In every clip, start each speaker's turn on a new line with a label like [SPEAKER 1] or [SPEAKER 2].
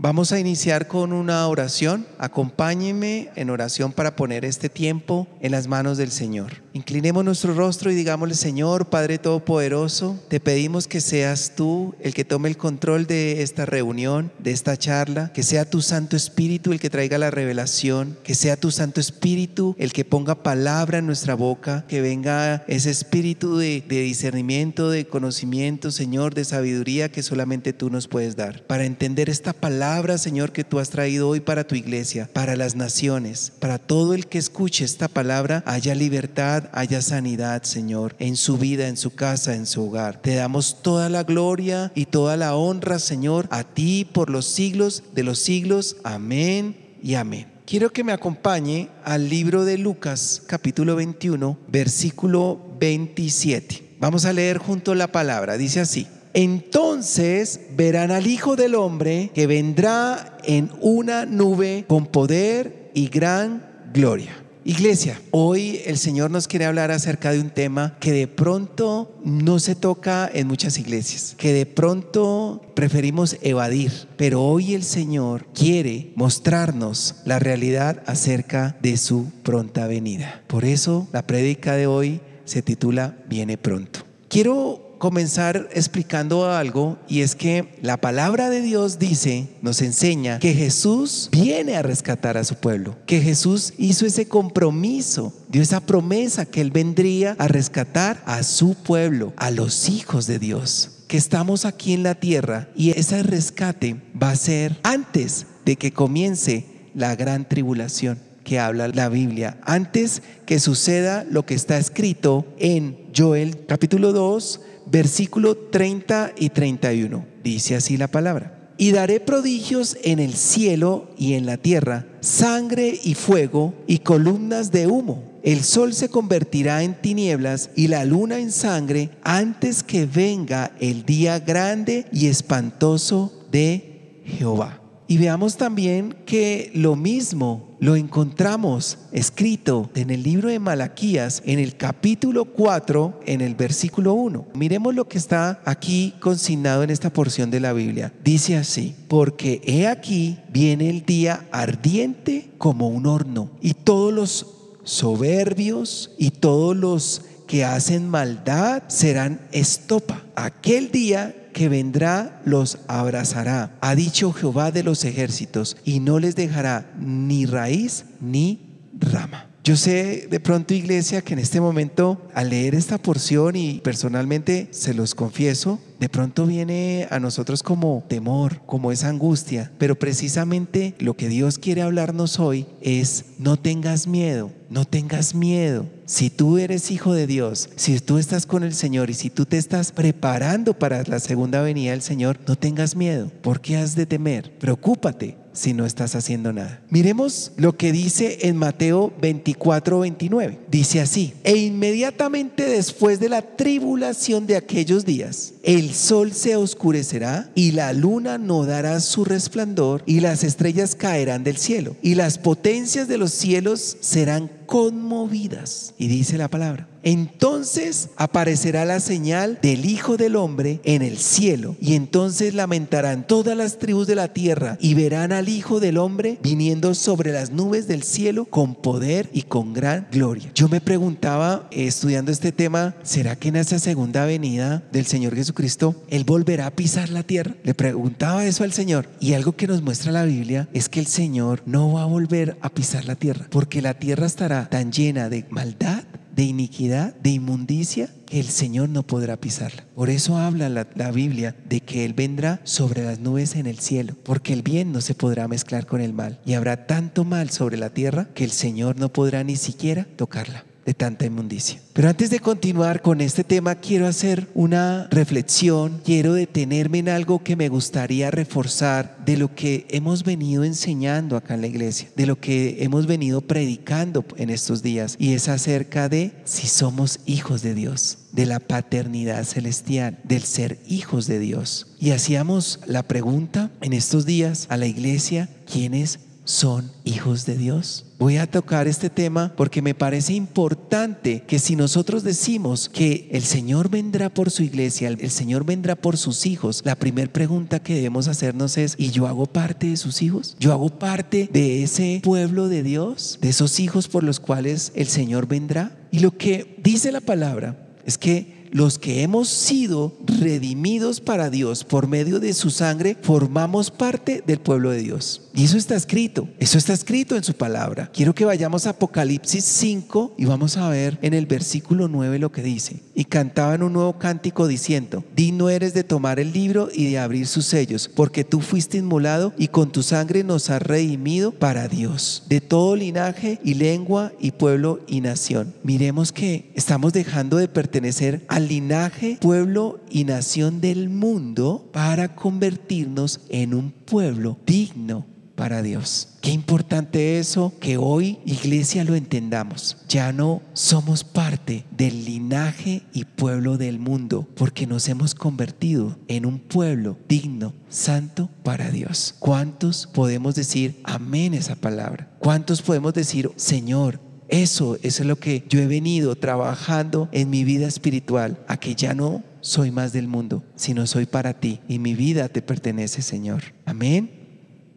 [SPEAKER 1] Vamos a iniciar con una oración. Acompáñenme en oración para poner este tiempo en las manos del Señor. Inclinemos nuestro rostro y digámosle, Señor, Padre Todopoderoso, te pedimos que seas tú el que tome el control de esta reunión, de esta charla, que sea tu Santo Espíritu el que traiga la revelación, que sea tu Santo Espíritu el que ponga palabra en nuestra boca, que venga ese espíritu de discernimiento, de conocimiento, Señor, de sabiduría que solamente tú nos puedes dar, para entender esta palabra Señor, que tú has traído hoy para tu iglesia, para las naciones, para todo el que escuche esta palabra, haya libertad, haya sanidad, Señor, en su vida, en su casa, en su hogar. Te damos toda la gloria y toda la honra, Señor, a ti por los siglos de los siglos. Amén y amén. Quiero que me acompañe al libro de Lucas, capítulo 21, versículo 27. Vamos a leer junto la palabra. Dice así. Entonces verán al Hijo del Hombre que vendrá en una nube con poder y gran gloria. Iglesia, hoy el Señor nos quiere hablar acerca de un tema que de pronto no se toca en muchas iglesias, que de pronto preferimos evadir, pero hoy el Señor quiere mostrarnos la realidad acerca de su pronta venida. Por eso la prédica de hoy se titula Viene pronto. Quiero comenzar explicando algo y es que la palabra de Dios dice, nos enseña que Jesús viene a rescatar a su pueblo, que Jesús hizo ese compromiso, dio esa promesa que Él vendría a rescatar a su pueblo, a los hijos de Dios que estamos aquí en la tierra y ese rescate va a ser antes de que comience la gran tribulación que habla la Biblia, antes que suceda lo que está escrito en Joel capítulo 2, versículo 30 y 31. Dice así la palabra. Y daré prodigios en el cielo y en la tierra, sangre y fuego y columnas de humo. El sol se convertirá en tinieblas y la luna en sangre antes que venga el día grande y espantoso de Jehová. Y veamos también que lo mismo lo encontramos escrito en el libro de Malaquías, en el capítulo 4, en el versículo 1. Miremos lo que está aquí consignado en esta porción de la Biblia. Dice así, porque he aquí viene el día ardiente como un horno, y todos los soberbios y todos los que hacen maldad serán estopa. Aquel día que vendrá los abrazará, ha dicho Jehová de los ejércitos, y no les dejará ni raíz ni rama. Yo sé de pronto, iglesia, que en este momento, al leer esta porción y personalmente se los confieso, de pronto viene a nosotros como temor, como esa angustia, pero precisamente lo que Dios quiere hablarnos hoy es no tengas miedo, no tengas miedo. Si tú eres hijo de Dios, si tú estás con el Señor y si tú te estás preparando para la segunda venida del Señor, no tengas miedo. ¿Por qué has de temer? Preocúpate si no estás haciendo nada. Miremos lo que dice en Mateo 24, 29. Dice así, e inmediatamente después de la tribulación de aquellos días, el sol se oscurecerá y la luna no dará su resplandor y las estrellas caerán del cielo y las potencias de los cielos serán conmovidas. Y dice la palabra, entonces aparecerá la señal del Hijo del Hombre en el cielo, y entonces lamentarán todas las tribus de la tierra y verán al Hijo del Hombre viniendo sobre las nubes del cielo con poder y con gran gloria. Yo me preguntaba, estudiando este tema, ¿será que en esa segunda venida del Señor Jesucristo, Él volverá a pisar la tierra? Le preguntaba eso al Señor. Y algo que nos muestra la Biblia es que el Señor no va a volver a pisar la tierra, porque la tierra estará tan llena de maldad de iniquidad, de inmundicia, que el Señor no podrá pisarla. Por eso habla la, la, Biblia de que Él vendrá sobre las nubes en el cielo, porque el bien no se podrá mezclar con el mal. Y habrá tanto mal sobre la tierra que el Señor no podrá ni siquiera tocarla de tanta inmundicia. Pero antes de continuar con este tema, quiero hacer una reflexión, quiero detenerme en algo que me gustaría reforzar de lo que hemos venido enseñando acá en la iglesia, de lo que hemos venido predicando en estos días, y es acerca de si somos hijos de Dios de la paternidad celestial, del ser hijos de Dios. Y hacíamos la pregunta en estos días a la iglesia, ¿quiénes son hijos de Dios? Voy a tocar este tema porque me parece importante que si nosotros decimos que el Señor vendrá por su iglesia, el Señor vendrá por sus hijos, la primera pregunta que debemos hacernos es, ¿y yo hago parte de sus hijos? ¿Yo hago parte de ese pueblo de Dios? ¿De esos hijos por los cuales el Señor vendrá? Y lo que dice la palabra es que los que hemos sido redimidos para Dios por medio de su sangre, formamos parte del pueblo de Dios. Y eso está escrito, eso está escrito en su palabra. Quiero que vayamos a Apocalipsis 5 y vamos a ver en el versículo 9 lo que dice. Y cantaban un nuevo cántico diciendo, digno eres de tomar el libro y de abrir sus sellos, porque tú fuiste inmolado y con tu sangre nos has redimido para Dios, de todo linaje y lengua y pueblo y nación. Miremos que estamos dejando de pertenecer a linaje, pueblo y nación del mundo para convertirnos en un pueblo digno para Dios. Qué importante eso, que hoy iglesia lo entendamos. Ya no somos parte del linaje y pueblo del mundo, porque nos hemos convertido en un pueblo digno, santo para Dios. ¿Cuántos podemos decir amén esa palabra? ¿Cuántos podemos decir, Señor, eso, es lo que yo he venido trabajando en mi vida espiritual, a que ya no soy más del mundo, sino soy para ti y mi vida te pertenece, Señor. Amén.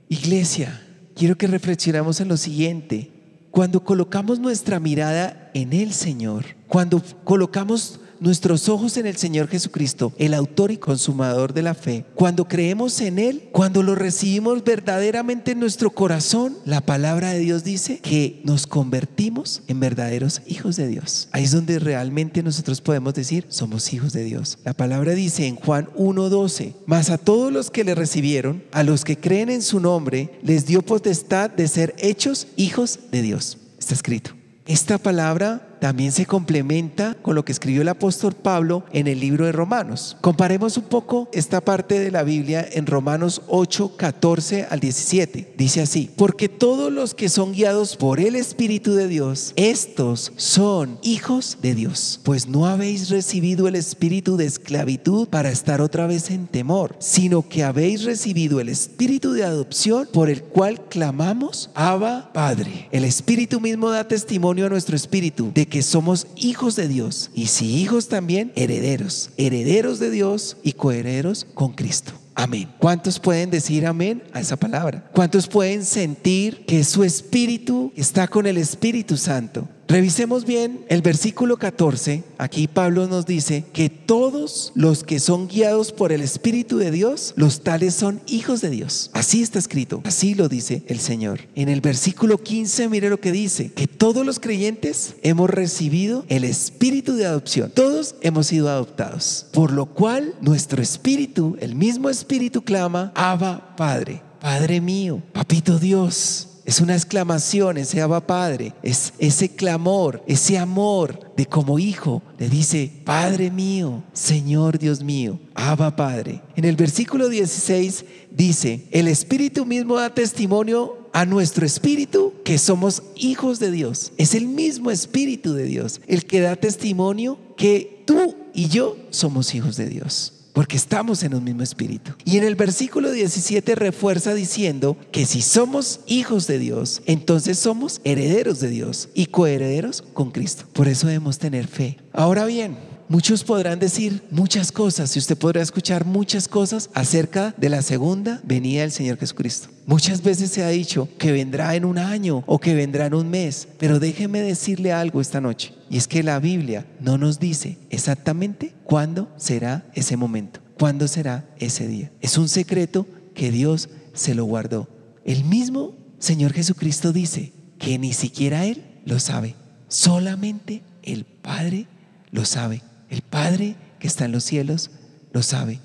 [SPEAKER 1] Iglesia, quiero que reflexionemos en lo siguiente. Cuando colocamos nuestra mirada en el Señor, cuando colocamos nuestros ojos en el Señor Jesucristo, el autor y consumador de la fe, cuando creemos en Él, cuando lo recibimos verdaderamente en nuestro corazón, la palabra de Dios dice que nos convertimos en verdaderos hijos de Dios. Ahí es donde realmente nosotros podemos decir, somos hijos de Dios. La palabra dice en Juan 1.12, mas a todos los que le recibieron, a los que creen en su nombre, les dio potestad de ser hechos hijos de Dios. Está escrito. Esta palabra también se complementa con lo que escribió el apóstol Pablo en el libro de Romanos. Comparemos un poco esta parte de la Biblia en Romanos 8, 14 al 17. Dice así, porque todos los que son guiados por el Espíritu de Dios, estos son hijos de Dios, pues no habéis recibido el espíritu de esclavitud para estar otra vez en temor, sino que habéis recibido el espíritu de adopción por el cual clamamos, Abba Padre. El Espíritu mismo da testimonio a nuestro espíritu de que somos hijos de Dios y si hijos también, herederos, herederos de Dios y coherederos con Cristo. Amén. ¿Cuántos pueden decir amén a esa palabra? ¿Cuántos pueden sentir que su espíritu está con el Espíritu Santo? Revisemos bien el versículo 14. Aquí Pablo nos dice que todos los que son guiados por el Espíritu de Dios, los tales son hijos de Dios. Así está escrito, así lo dice el Señor. En el versículo 15, mire lo que dice, que todos los creyentes hemos recibido el Espíritu de adopción. Todos hemos sido adoptados. Por lo cual nuestro Espíritu, el mismo Espíritu clama, Abba Padre. Padre mío, Papito Dios, es una exclamación, ese Abba Padre, es ese clamor, ese amor de como hijo. Le dice, Padre mío, Señor Dios mío, Abba Padre. En el versículo 16 dice, el Espíritu mismo da testimonio a nuestro espíritu que somos hijos de Dios. Es el mismo Espíritu de Dios el que da testimonio que tú y yo somos hijos de Dios porque estamos en un mismo espíritu. Y en el versículo 17 refuerza diciendo que si somos hijos de Dios, entonces somos herederos de Dios y coherederos con Cristo. Por eso debemos tener fe. Ahora bien, Muchos podrán decir muchas cosas y usted podrá escuchar muchas cosas acerca de la segunda venida del Señor Jesucristo. Muchas veces se ha dicho que vendrá en un año o que vendrá en un mes, pero déjeme decirle algo esta noche, y es que la Biblia no nos dice exactamente cuándo será ese momento, cuándo será ese día. Es un secreto que Dios se lo guardó. El mismo Señor Jesucristo dice que ni siquiera Él lo sabe, solamente el Padre lo sabe. El Padre que está en los cielos lo sabe.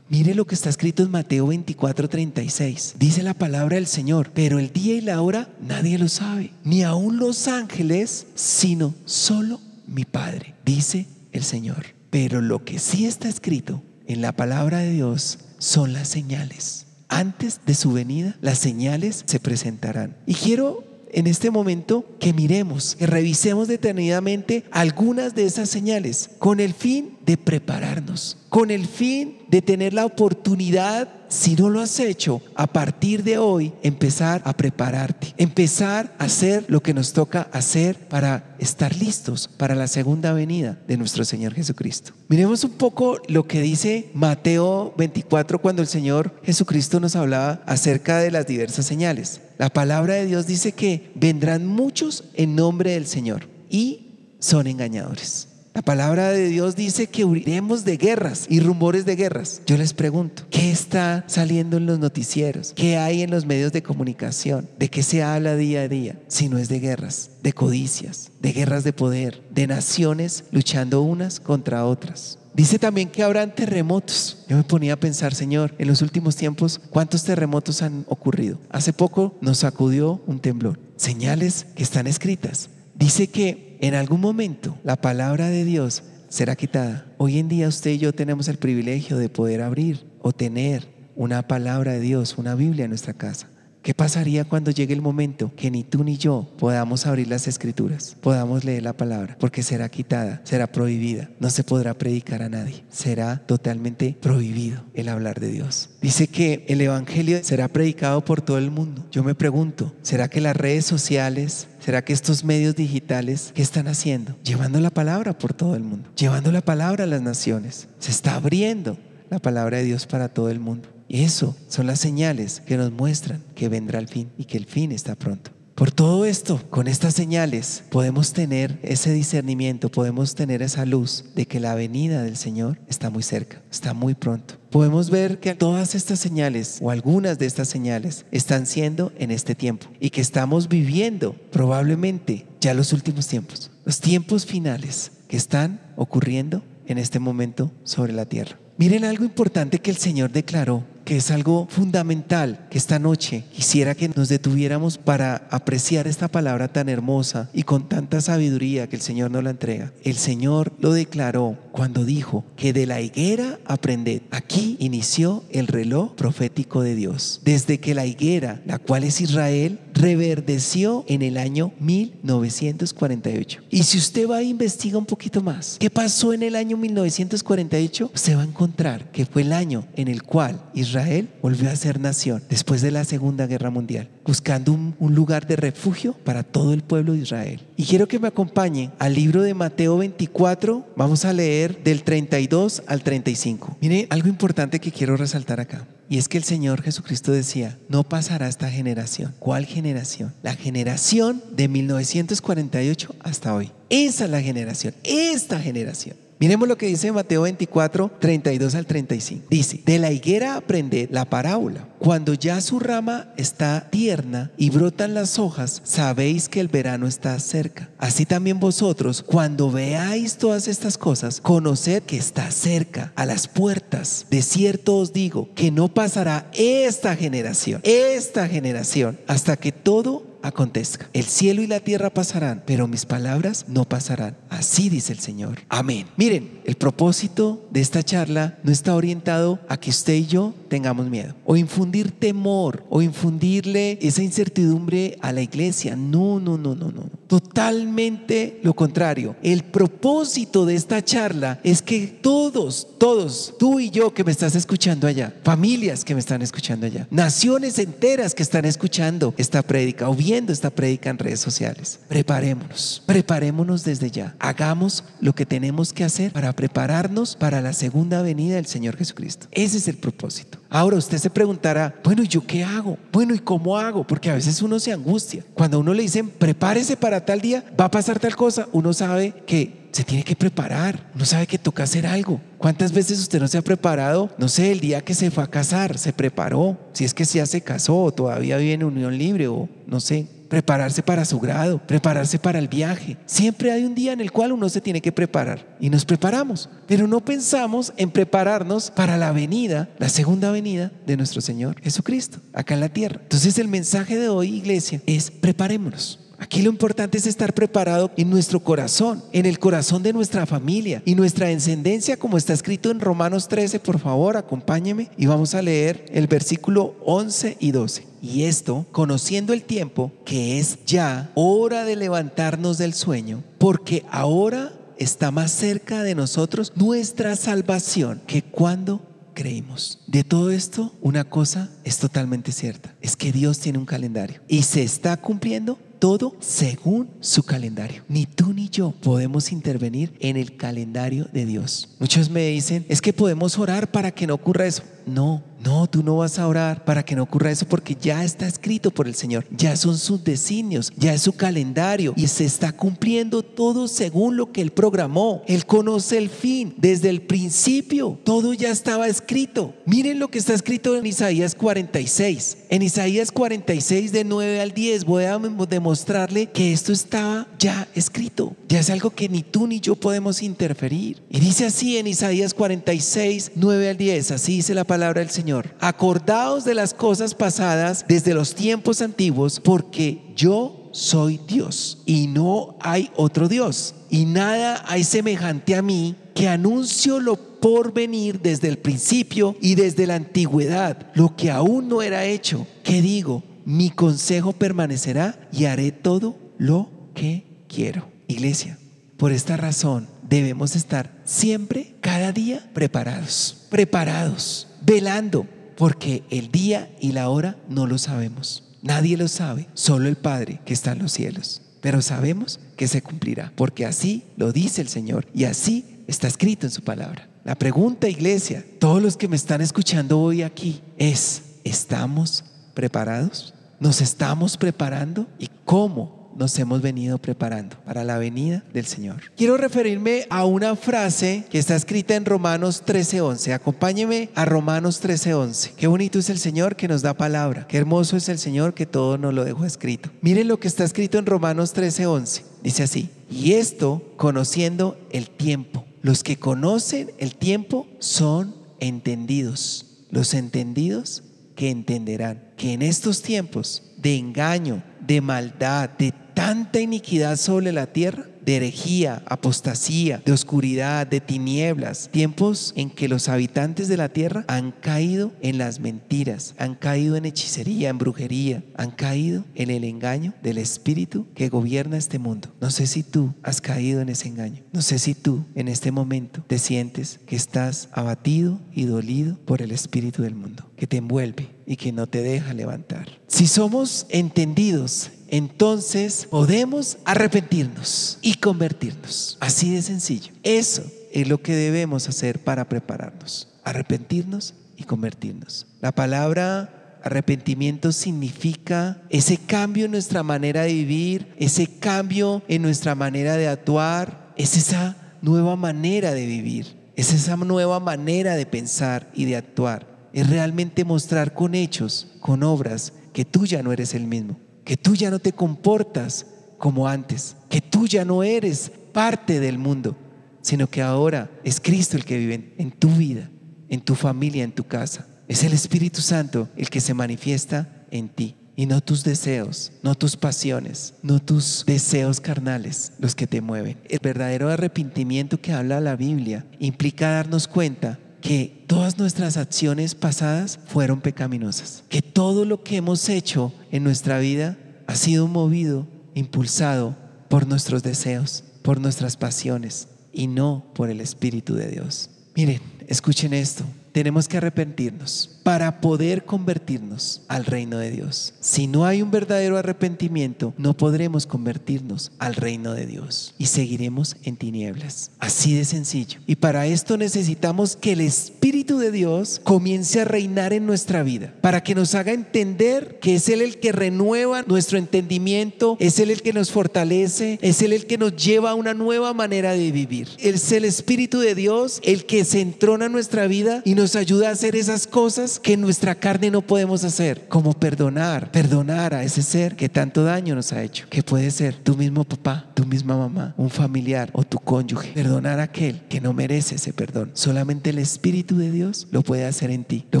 [SPEAKER 1] Mire lo que está escrito en Mateo 24, 36. Dice la palabra del Señor, pero el día y la hora nadie lo sabe, ni aun los ángeles, sino solo mi Padre, dice el Señor. Pero lo que sí está escrito en la palabra de Dios son las señales. Antes de su venida, las señales se presentarán. Y quiero en este momento que miremos, que revisemos detenidamente algunas de esas señales con el fin de prepararnos, con el fin de tener la oportunidad si no lo has hecho, a partir de hoy empezar a prepararte, empezar a hacer lo que nos toca hacer para estar listos para la segunda venida de nuestro Señor Jesucristo. Miremos un poco lo que dice Mateo 24 cuando el Señor Jesucristo nos hablaba acerca de las diversas señales. La palabra de Dios dice que vendrán muchos en nombre del Señor y son engañadores. La palabra de Dios dice que huiremos de guerras y rumores de guerras. Yo les pregunto, ¿qué está saliendo en los noticieros? ¿Qué hay en los medios de comunicación? ¿De qué se habla día a día? Si no es de guerras, de codicias, de guerras de poder, de naciones luchando unas contra otras. Dice también que habrán terremotos. Yo me ponía a pensar, Señor, en los últimos tiempos, ¿cuántos terremotos han ocurrido? Hace poco nos sacudió un temblor. Señales que están escritas. Dice que en algún momento la palabra de Dios será quitada. Hoy en día usted y yo tenemos el privilegio de poder abrir o tener una palabra de Dios, una Biblia en nuestra casa. ¿Qué pasaría cuando llegue el momento que ni tú ni yo podamos abrir las escrituras, podamos leer la palabra? Porque será quitada, será prohibida, no se podrá predicar a nadie, será totalmente prohibido el hablar de Dios. Dice que el Evangelio será predicado por todo el mundo. Yo me pregunto, ¿será que las redes sociales, será que estos medios digitales, ¿qué están haciendo? Llevando la palabra por todo el mundo, llevando la palabra a las naciones. Se está abriendo la palabra de Dios para todo el mundo. Y eso son las señales que nos muestran que vendrá el fin y que el fin está pronto. Por todo esto, con estas señales, podemos tener ese discernimiento, podemos tener esa luz de que la venida del Señor está muy cerca, está muy pronto. Podemos ver que todas estas señales o algunas de estas señales están siendo en este tiempo y que estamos viviendo probablemente ya los últimos tiempos, los tiempos finales que están ocurriendo en este momento sobre la tierra. Miren algo importante que el Señor declaró que es algo fundamental que esta noche quisiera que nos detuviéramos para apreciar esta palabra tan hermosa y con tanta sabiduría que el Señor nos la entrega. El Señor lo declaró cuando dijo que de la higuera aprended. Aquí inició el reloj profético de Dios. Desde que la higuera, la cual es Israel, reverdeció en el año 1948. Y si usted va a investigar un poquito más, ¿qué pasó en el año 1948? Se va a encontrar que fue el año en el cual Israel volvió a ser nación después de la Segunda Guerra Mundial, buscando un, un lugar de refugio para todo el pueblo de Israel. Y quiero que me acompañen al libro de Mateo 24, vamos a leer del 32 al 35. Mire, algo importante que quiero resaltar acá. Y es que el Señor Jesucristo decía, no pasará esta generación. ¿Cuál generación? La generación de 1948 hasta hoy. Esa es la generación, esta generación. Miremos lo que dice Mateo 24, 32 al 35. Dice, de la higuera aprended la parábola. Cuando ya su rama está tierna y brotan las hojas, sabéis que el verano está cerca. Así también vosotros, cuando veáis todas estas cosas, conoced que está cerca, a las puertas. De cierto os digo que no pasará esta generación, esta generación, hasta que todo acontezca. El cielo y la tierra pasarán, pero mis palabras no pasarán. Así dice el Señor. Amén. Miren, el propósito de esta charla no está orientado a que usted y yo tengamos miedo o infundir temor o infundirle esa incertidumbre a la iglesia. No, no, no, no, no. Totalmente lo contrario. El propósito de esta charla es que todos, todos, tú y yo que me estás escuchando allá, familias que me están escuchando allá, naciones enteras que están escuchando esta prédica o viendo esta prédica en redes sociales, preparémonos, preparémonos desde ya. Hagamos lo que tenemos que hacer para prepararnos para la segunda venida del Señor Jesucristo. Ese es el propósito. Ahora usted se preguntará, bueno, ¿y yo qué hago? Bueno, ¿y cómo hago? Porque a veces uno se angustia. Cuando a uno le dicen, prepárese para tal día, va a pasar tal cosa, uno sabe que se tiene que preparar, uno sabe que toca hacer algo. ¿Cuántas veces usted no se ha preparado? No sé, el día que se fue a casar, se preparó, si es que ya se casó o todavía vive en unión libre o no sé, prepararse para su grado, prepararse para el viaje. Siempre hay un día en el cual uno se tiene que preparar y nos preparamos, pero no pensamos en prepararnos para la venida, la segunda venida de nuestro Señor Jesucristo, acá en la tierra. Entonces el mensaje de hoy, iglesia, es preparémonos. Aquí lo importante es estar preparado en nuestro corazón, en el corazón de nuestra familia y nuestra descendencia, como está escrito en Romanos 13. Por favor, acompáñeme y vamos a leer el versículo 11 y 12. Y esto, conociendo el tiempo, que es ya hora de levantarnos del sueño, porque ahora está más cerca de nosotros nuestra salvación que cuando creímos. De todo esto, una cosa es totalmente cierta, es que Dios tiene un calendario y se está cumpliendo todo según su calendario. Ni tú ni yo podemos intervenir en el calendario de Dios. Muchos me dicen, es que podemos orar para que no ocurra eso. No, no, tú no vas a orar para que no ocurra eso porque ya está escrito por el Señor. Ya son sus designios, ya es su calendario y se está cumpliendo todo según lo que Él programó. Él conoce el fin desde el principio. Todo ya estaba escrito. Miren lo que está escrito en Isaías 46. En Isaías 46 de 9 al 10 voy a demostrarle que esto estaba ya escrito. Ya es algo que ni tú ni yo podemos interferir. Y dice así en Isaías 46, 9 al 10. Así dice la palabra palabra del Señor. Acordaos de las cosas pasadas desde los tiempos antiguos, porque yo soy Dios y no hay otro Dios. Y nada hay semejante a mí que anuncio lo por venir desde el principio y desde la antigüedad, lo que aún no era hecho. Que digo, mi consejo permanecerá y haré todo lo que quiero. Iglesia, por esta razón debemos estar siempre, cada día, preparados, preparados velando, porque el día y la hora no lo sabemos. Nadie lo sabe, solo el Padre que está en los cielos. Pero sabemos que se cumplirá, porque así lo dice el Señor y así está escrito en su palabra. La pregunta, iglesia, todos los que me están escuchando hoy aquí, es, ¿estamos preparados? ¿Nos estamos preparando? ¿Y cómo nos hemos venido preparando para la venida del Señor. Quiero referirme a una frase que está escrita en Romanos 13:11. Acompáñeme a Romanos 13:11. Qué bonito es el Señor que nos da palabra. Qué hermoso es el Señor que todo nos lo dejó escrito. Miren lo que está escrito en Romanos 13:11. Dice así, y esto conociendo el tiempo. Los que conocen el tiempo son entendidos. Los entendidos que entenderán que en estos tiempos de engaño, de maldad, de tanta iniquidad sobre la tierra, de herejía, apostasía, de oscuridad, de tinieblas, tiempos en que los habitantes de la tierra han caído en las mentiras, han caído en hechicería, en brujería, han caído en el engaño del espíritu que gobierna este mundo. No sé si tú has caído en ese engaño, no sé si tú en este momento te sientes que estás abatido y dolido por el espíritu del mundo, que te envuelve y que no te deja levantar. Si somos entendidos entonces podemos arrepentirnos y convertirnos. Así de sencillo. Eso es lo que debemos hacer para prepararnos. Arrepentirnos y convertirnos. La palabra arrepentimiento significa ese cambio en nuestra manera de vivir, ese cambio en nuestra manera de actuar, es esa nueva manera de vivir, es esa nueva manera de pensar y de actuar. Es realmente mostrar con hechos, con obras, que tú ya no eres el mismo que tú ya no te comportas como antes, que tú ya no eres parte del mundo, sino que ahora es Cristo el que vive en tu vida, en tu familia, en tu casa. Es el Espíritu Santo el que se manifiesta en ti y no tus deseos, no tus pasiones, no tus deseos carnales los que te mueven. El verdadero arrepentimiento que habla la Biblia implica darnos cuenta que todas nuestras acciones pasadas fueron pecaminosas, que todo lo que hemos hecho en nuestra vida ha sido movido, impulsado por nuestros deseos, por nuestras pasiones y no por el Espíritu de Dios. Miren, escuchen esto, tenemos que arrepentirnos para poder convertirnos al reino de Dios. Si no hay un verdadero arrepentimiento, no podremos convertirnos al reino de Dios y seguiremos en tinieblas. Así de sencillo. Y para esto necesitamos que el Espíritu de Dios comience a reinar en nuestra vida, para que nos haga entender que es Él el que renueva nuestro entendimiento, es Él el que nos fortalece, es Él el que nos lleva a una nueva manera de vivir. Es el Espíritu de Dios el que se entrona en nuestra vida y nos ayuda a hacer esas cosas que en nuestra carne no podemos hacer, como perdonar, perdonar a ese ser que tanto daño nos ha hecho, que puede ser tu mismo papá, tu misma mamá, un familiar o tu cónyuge. Perdonar a aquel que no merece ese perdón. Solamente el Espíritu de Dios lo puede hacer en ti, lo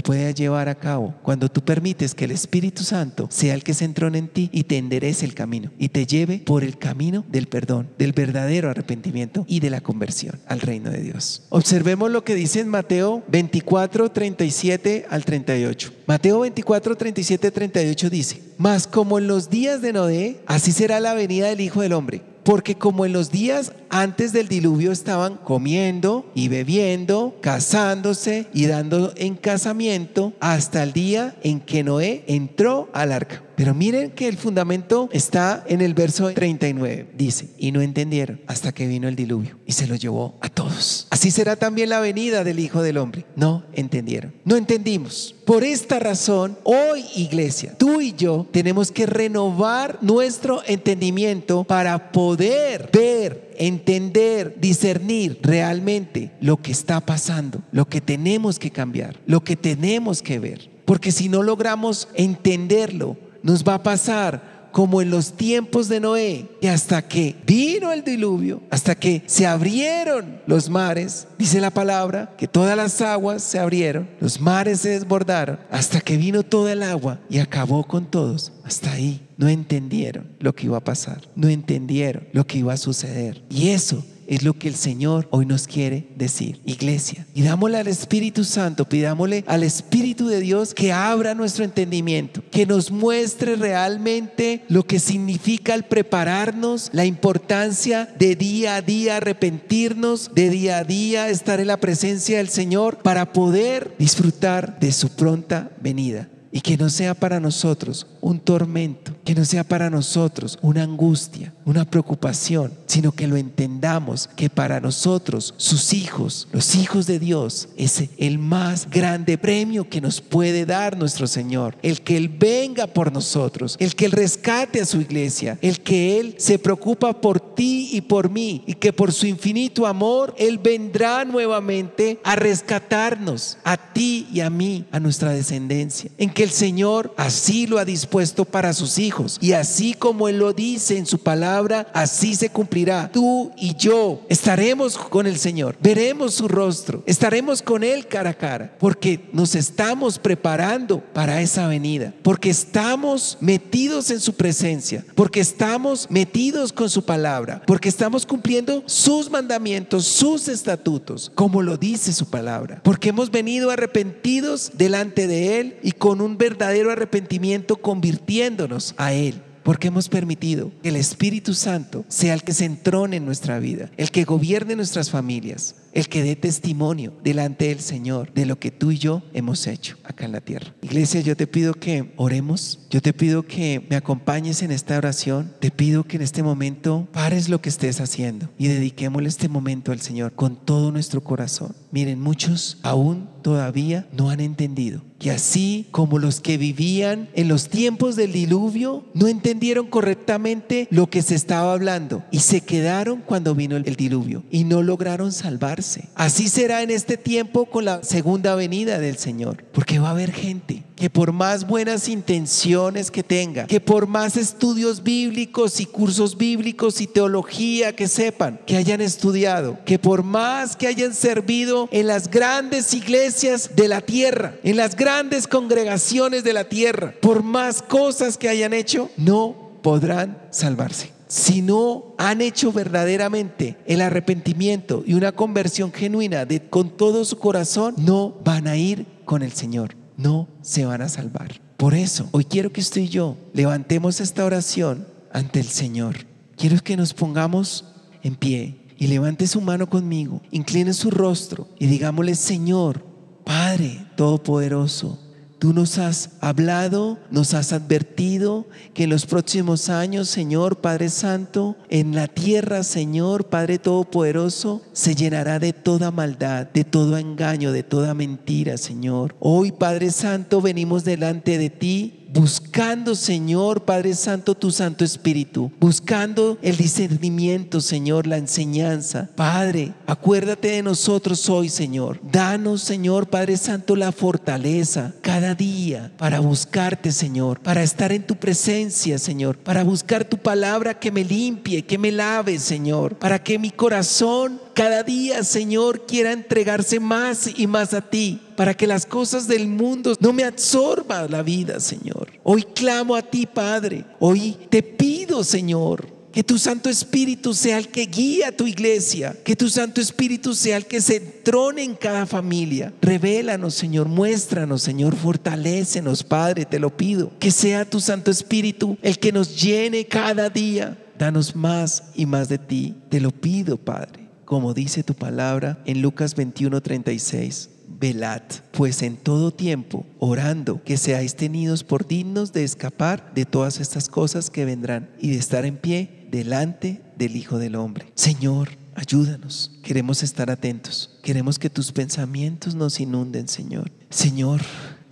[SPEAKER 1] puede llevar a cabo cuando tú permites que el Espíritu Santo sea el que se entrone en ti y te enderece el camino y te lleve por el camino del perdón, del verdadero arrepentimiento y de la conversión al reino de Dios. Observemos lo que dice en Mateo 24, 37 al 38. Mateo 24, 37, 38 dice, mas como en los días de Noé, así será la venida del Hijo del Hombre Porque como en los días antes del diluvio estaban comiendo y bebiendo, casándose y dando en casamiento hasta el día en que Noé entró al arca. Pero miren que el fundamento está en el verso 39. Dice, y no entendieron hasta que vino el diluvio y se lo llevó a todos. Así será también la venida del Hijo del Hombre. No entendieron. No entendimos. Por esta razón, hoy iglesia, tú y yo tenemos que renovar nuestro entendimiento para poder ver entender, discernir realmente lo que está pasando, lo que tenemos que cambiar, lo que tenemos que ver. Porque si no logramos entenderlo, nos va a pasar como en los tiempos de Noé, que hasta que vino el diluvio, hasta que se abrieron los mares, dice la palabra, que todas las aguas se abrieron, los mares se desbordaron, hasta que vino toda el agua y acabó con todos. Hasta ahí no entendieron lo que iba a pasar, no entendieron lo que iba a suceder. Y eso es lo que el Señor hoy nos quiere decir. Iglesia, pidámosle al Espíritu Santo, pidámosle al Espíritu de Dios que abra nuestro entendimiento, que nos muestre realmente lo que significa el prepararnos, la importancia de día a día arrepentirnos, de día a día estar en la presencia del Señor para poder disfrutar de su pronta venida y que no sea para nosotros un tormento, que no sea para nosotros una angustia, una preocupación, sino que lo entendamos que para nosotros, sus hijos, los hijos de Dios, es el más grande premio que nos puede dar nuestro Señor, el que Él venga por nosotros, el que Él rescate a su iglesia, el que Él se preocupa por ti y por mí y que por su infinito amor Él vendrá nuevamente a rescatarnos, a ti y a mí, a nuestra descendencia, en que el Señor así lo ha dispuesto para sus hijos. Y así como Él lo dice en su palabra, así se cumplirá. Tú y yo estaremos con el Señor, veremos su rostro, estaremos con Él cara a cara, porque nos estamos preparando para esa venida, porque estamos metidos en su presencia, porque estamos metidos con su palabra, porque estamos cumpliendo sus mandamientos, sus estatutos, como lo dice su palabra, porque hemos venido arrepentidos delante de Él y con un verdadero arrepentimiento convirtiéndonos a Él porque hemos permitido que el Espíritu Santo sea el que se entrone en nuestra vida, el que gobierne nuestras familias, el que dé testimonio delante del Señor de lo que tú y yo hemos hecho acá en la tierra. Iglesia, yo te pido que oremos, yo te pido que me acompañes en esta oración, te pido que en este momento pares lo que estés haciendo y dediquémosle este momento al Señor con todo nuestro corazón. Miren, muchos aún todavía no han entendido que así como los que vivían en los tiempos del diluvio no entendieron correctamente lo que se estaba hablando y se quedaron cuando vino el diluvio y no lograron salvarse. Así será en este tiempo con la segunda venida del Señor, porque va a haber gente que por más buenas intenciones que tenga, que por más estudios bíblicos y cursos bíblicos y teología que sepan, que hayan estudiado, que por más que hayan servido en las grandes iglesias de la tierra, en las grandes congregaciones de la tierra, por más cosas que hayan hecho, no podrán salvarse. Si no han hecho verdaderamente el arrepentimiento y una conversión genuina de, con todo su corazón, no van a ir con el Señor no se van a salvar. Por eso, hoy quiero que usted y yo levantemos esta oración ante el Señor. Quiero que nos pongamos en pie y levante su mano conmigo, incline su rostro y digámosle, Señor, Padre Todopoderoso, Tú nos has hablado, nos has advertido que en los próximos años, Señor Padre Santo, en la tierra, Señor Padre Todopoderoso, se llenará de toda maldad, de todo engaño, de toda mentira, Señor. Hoy, Padre Santo, venimos delante de ti buscando, Señor Padre Santo, tu Santo Espíritu, buscando el discernimiento, Señor, la enseñanza. Padre, acuérdate de nosotros hoy, Señor. Danos, Señor Padre Santo, la fortaleza cada día para buscarte, Señor, para estar en tu presencia, Señor, para buscar tu palabra que me limpie, que me lave, Señor, para que mi corazón cada día, Señor, quiera entregarse más y más a ti, para que las cosas del mundo no me absorban la vida, Señor. Hoy clamo a ti, Padre. Hoy te pido, Señor, que tu Santo Espíritu sea el que guía a tu iglesia. Que tu Santo Espíritu sea el que se entrone en cada familia. Revélanos, Señor. Muéstranos, Señor. Fortalécenos, Padre. Te lo pido. Que sea tu Santo Espíritu el que nos llene cada día Danos más y más de ti. Te lo pido, Padre, como dice tu palabra en Lucas 21:36 velad, pues en todo tiempo, orando, que seáis tenidos por dignos de escapar de todas estas cosas que vendrán y de estar en pie delante del Hijo del Hombre. Señor, ayúdanos. Queremos estar atentos. Queremos que tus pensamientos nos inunden, Señor. Señor,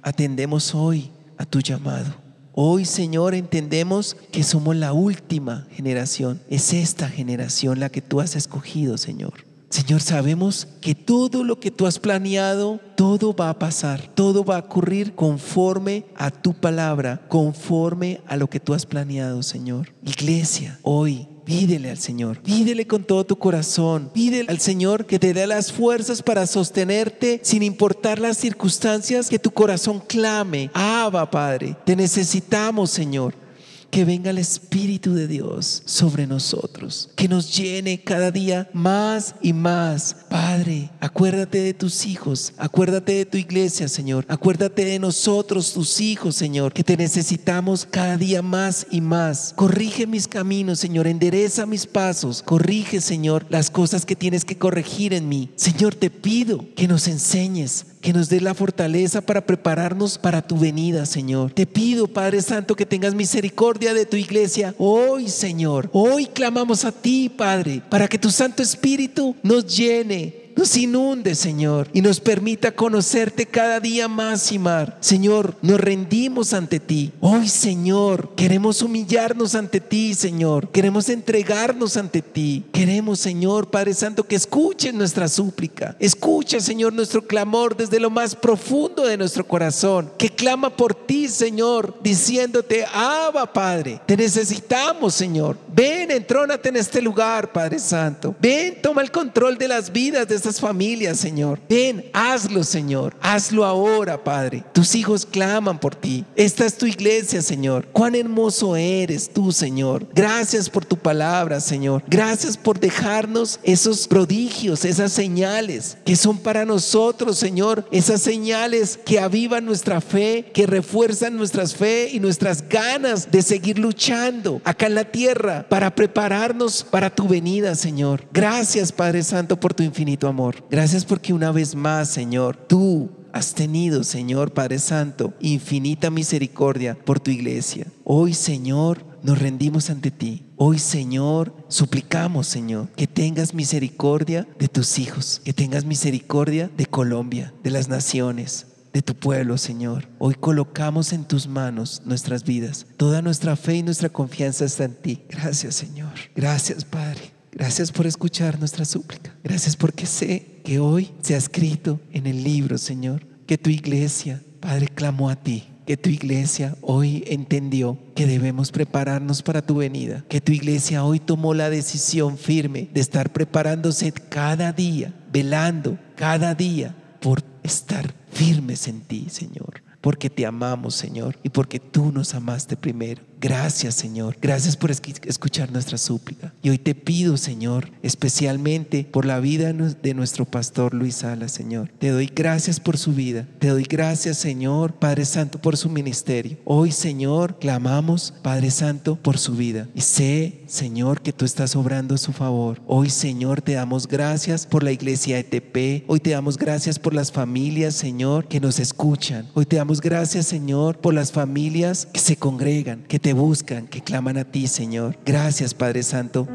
[SPEAKER 1] atendemos hoy a tu llamado. Hoy, Señor, entendemos que somos la última generación. Es esta generación la que tú has escogido, Señor. Señor, sabemos que todo lo que tú has planeado, todo va a pasar, todo va a ocurrir conforme a tu palabra, conforme a lo que tú has planeado, Señor. Iglesia, hoy Pídele al Señor, pídele con todo tu corazón, pídele al Señor que te dé las fuerzas para sostenerte sin importar las circunstancias, que tu corazón clame. Abba, Padre, te necesitamos, Señor que venga el Espíritu de Dios sobre nosotros, que nos llene cada día más y más. Padre, acuérdate de tus hijos, acuérdate de tu iglesia, Señor, acuérdate de nosotros, tus hijos, Señor, que te necesitamos cada día más y más. Corrige mis caminos, Señor, endereza mis pasos, corrige, Señor, las cosas que tienes que corregir en mí. Señor, te pido que nos enseñes que nos dé la fortaleza para prepararnos para tu venida, Señor. Te pido, Padre Santo, que tengas misericordia de tu iglesia hoy, Señor. Hoy clamamos a ti, Padre, para que tu Santo Espíritu nos llene nos inunde, Señor, y nos permita conocerte cada día más y más. Señor, nos rendimos ante ti. Hoy, Señor, queremos humillarnos ante ti, Señor. Queremos entregarnos ante ti. Queremos, Señor, Padre Santo, que escuches nuestra súplica. Escucha, Señor, nuestro clamor desde lo más profundo de nuestro corazón, que clama por ti, Señor, diciéndote, Abba, Padre, te necesitamos, Señor. Ven, entrónate en este lugar, Padre Santo. Ven, toma el control de las vidas de familias, Señor. Ven, hazlo, Señor. Hazlo ahora, Padre. Tus hijos claman por ti. Esta es tu iglesia, Señor. Cuán hermoso eres tú, Señor. Gracias por tu palabra, Señor. Gracias por dejarnos esos prodigios, esas señales que son para nosotros, Señor. Esas señales que avivan nuestra fe, que refuerzan nuestras fe y nuestras ganas de seguir luchando acá en la tierra para prepararnos para tu venida, Señor. Gracias, Padre Santo, por tu infinito amor. Gracias porque una vez más, Señor, tú has tenido, Señor Padre Santo, infinita misericordia por tu iglesia. Hoy, Señor, nos rendimos ante ti. Hoy, Señor, suplicamos, Señor, que tengas misericordia de tus hijos, que tengas misericordia de Colombia, de las naciones, de tu pueblo, Señor. Hoy colocamos en tus manos nuestras vidas. Toda nuestra fe y nuestra confianza está en ti. Gracias, Señor. Gracias, Padre. Gracias por escuchar nuestra súplica. Gracias porque sé que hoy se ha escrito en el libro, Señor, que tu iglesia, Padre, clamó a ti. Que tu iglesia hoy entendió que debemos prepararnos para tu venida. Que tu iglesia hoy tomó la decisión firme de estar preparándose cada día, velando cada día por estar firmes en ti, Señor. Porque te amamos, Señor, y porque tú nos amaste primero. Gracias, Señor. Gracias por escuchar nuestra súplica. Y hoy te pido, Señor, especialmente por la vida de nuestro pastor Luis Sala, Señor. Te doy gracias por su vida. Te doy gracias, Señor, Padre Santo, por su ministerio. Hoy, Señor, clamamos, Padre Santo, por su vida. Y sé, Señor, que tú estás obrando a su favor. Hoy, Señor, te damos gracias por la iglesia ETP. Hoy te damos gracias por las familias, Señor, que nos escuchan. Hoy te damos gracias, Señor, por las familias que se congregan, que te buscan, que claman a ti, Señor. Gracias, Padre Santo,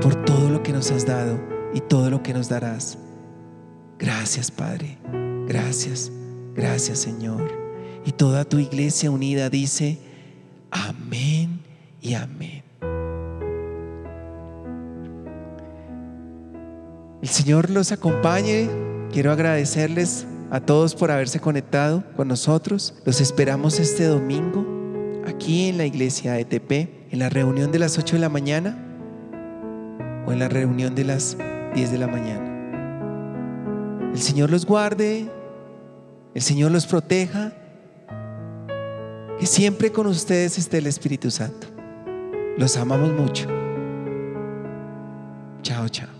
[SPEAKER 1] por todo lo que nos has dado y todo lo que nos darás. Gracias, Padre. Gracias. Gracias, Señor. Y toda tu iglesia unida dice, amén y amén. El Señor los acompañe. Quiero agradecerles a todos por haberse conectado con nosotros. Los esperamos este domingo aquí en la iglesia ETP, en la reunión de las 8 de la mañana o en la reunión de las 10 de la mañana. El Señor los guarde, el Señor los proteja, que siempre con ustedes esté el Espíritu Santo. Los amamos mucho. Chao, chao.